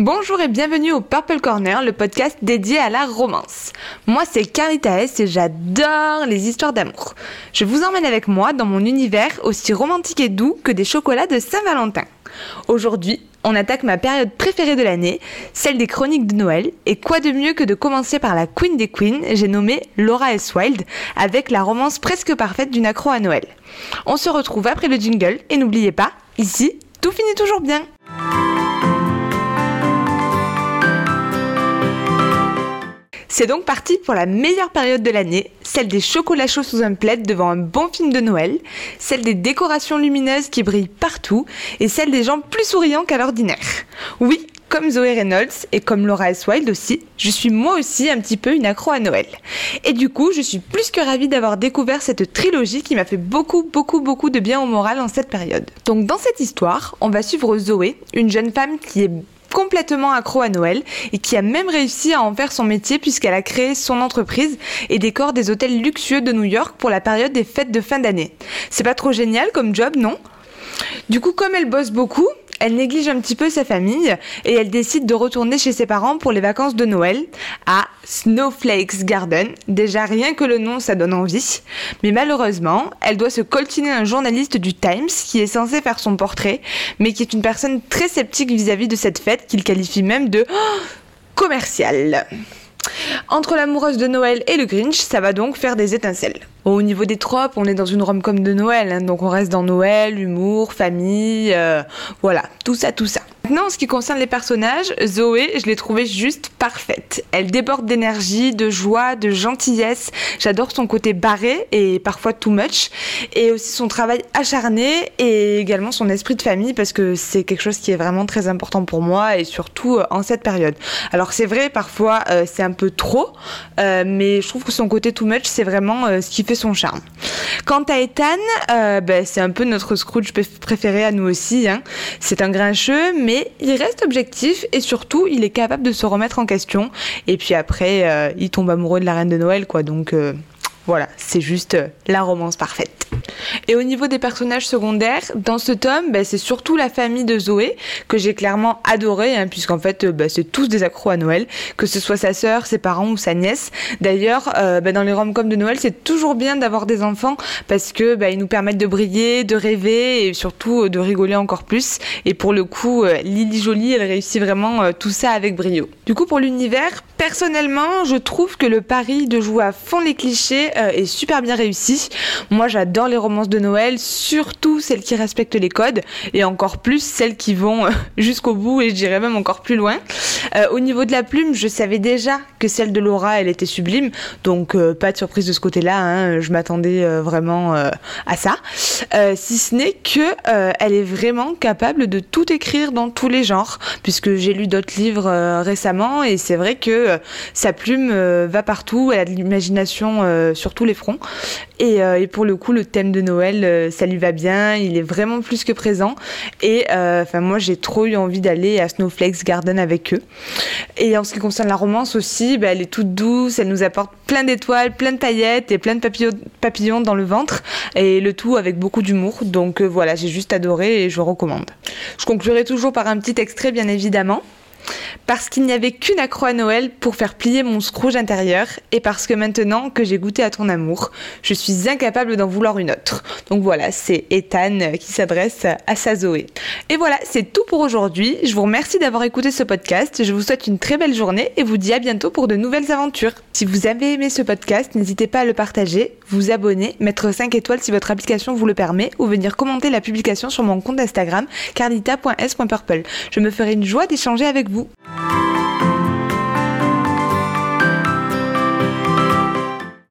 Bonjour et bienvenue au Purple Corner, le podcast dédié à la romance. Moi c'est Carita S et j'adore les histoires d'amour. Je vous emmène avec moi dans mon univers aussi romantique et doux que des chocolats de Saint-Valentin. Aujourd'hui, on attaque ma période préférée de l'année, celle des chroniques de Noël, et quoi de mieux que de commencer par la Queen des Queens, j'ai nommé Laura S. Wild, avec la romance presque parfaite d'une accro à Noël. On se retrouve après le jingle, et n'oubliez pas, ici, tout finit toujours bien. C'est donc parti pour la meilleure période de l'année, celle des chocolats chauds sous un plaid devant un bon film de Noël, celle des décorations lumineuses qui brillent partout et celle des gens plus souriants qu'à l'ordinaire. Oui, comme Zoé Reynolds et comme Laura S. Aussi, je suis moi aussi un petit peu une accro à Noël. Et du coup, je suis plus que ravie d'avoir découvert cette trilogie qui m'a fait beaucoup, beaucoup, beaucoup de bien au moral en cette période. Donc dans cette histoire, on va suivre Zoé, une jeune femme qui est complètement accro à Noël et qui a même réussi à en faire son métier puisqu'elle a créé son entreprise et décore des hôtels luxueux de New York pour la période des fêtes de fin d'année. C'est pas trop génial comme job, non? Du coup, comme elle bosse beaucoup, elle néglige un petit peu sa famille et elle décide de retourner chez ses parents pour les vacances de Noël à Snowflakes Garden. Déjà rien que le nom ça donne envie. Mais malheureusement, elle doit se coltiner un journaliste du Times qui est censé faire son portrait, mais qui est une personne très sceptique vis-à-vis de cette fête qu'il qualifie même de oh, commerciale. Entre l'amoureuse de Noël et le Grinch, ça va donc faire des étincelles. Au niveau des tropes, on est dans une rom-com de Noël, hein, donc on reste dans Noël, humour, famille, euh, voilà, tout ça, tout ça. Maintenant, en ce qui concerne les personnages, Zoé, je l'ai trouvée juste Elle déborde d'énergie, de joie, de gentillesse. J'adore son côté barré et parfois too much. Et aussi son travail acharné et également son esprit de famille parce que c'est quelque chose qui est vraiment très important pour moi et surtout euh, en cette période. Alors c'est vrai, parfois euh, c'est un peu trop, euh, mais je trouve que son côté too much, c'est vraiment ce qui fait son charme. Quant à Ethan, ben, c'est un peu notre Scrooge préféré à nous aussi. Hein. C'est un grincheux, mais il reste objectif et surtout il est capable de se remettre en question. Et puis après, euh, il tombe amoureux de la reine de Noël, quoi. Donc euh, voilà, c'est juste euh, la romance parfaite. Et au niveau des personnages secondaires, dans ce tome, bah, c'est surtout la famille de Zoé que j'ai clairement adoré, hein, puisqu'en fait, bah, c'est tous des accros à Noël, que ce soit sa sœur, ses parents ou sa nièce. D'ailleurs, euh, bah, dans les rom-coms de Noël, c'est toujours bien d'avoir des enfants parce que ils nous permettent de briller, de rêver et surtout euh, de rigoler encore plus. Et pour le coup, euh, Lily Jolie, elle réussit vraiment tout ça avec brio. Du coup, pour l'univers, personnellement, je trouve que le pari de jouer à fond les clichés est super bien réussi. Moi, j'adore les romances de Noël, surtout celles qui respectent les codes, et encore plus celles qui vont euh, jusqu'au bout, et je dirais même encore plus loin. Euh, au niveau de la plume, je savais déjà que celle de Laura, elle était sublime, donc euh, pas de surprise de ce côté-là, hein, je m'attendais vraiment à ça. si ce n'est que elle est vraiment capable de tout écrire dans tous les genres, puisque j'ai lu d'autres livres récemment, et c'est vrai que sa plume va partout, elle a de l'imagination sur tous les fronts, et, pour le coup, le thème de Noël, euh, ça lui va bien, il est vraiment plus que présent. Et euh, enfin, moi, j'ai trop eu envie d'aller à Snowflakes Garden avec eux. Et en ce qui concerne la romance aussi, bah, elle est toute douce, elle nous apporte plein d'étoiles, plein de paillettes et plein de papillons, dans le ventre. Et le tout avec beaucoup d'humour. Donc euh, voilà, j'ai juste adoré et je recommande. Je conclurai toujours par un petit extrait, bien évidemment parce qu'il n'y avait qu'une accro à Noël pour faire plier mon Scrooge intérieur et parce que maintenant que j'ai goûté à ton amour, je suis incapable d'en vouloir une autre. Donc voilà, c'est Ethan qui s'adresse à sa Zoé. Et voilà, c'est tout pour aujourd'hui. Je vous remercie d'avoir écouté ce podcast. Je vous souhaite une très belle journée et vous dis à bientôt pour de nouvelles aventures. Si vous avez aimé ce podcast, n'hésitez pas à le partager, vous abonner, mettre 5 étoiles si votre application vous le permet ou venir commenter la publication sur mon compte Instagram cardita.s.purple. Je me ferai une joie d'échanger avec vous.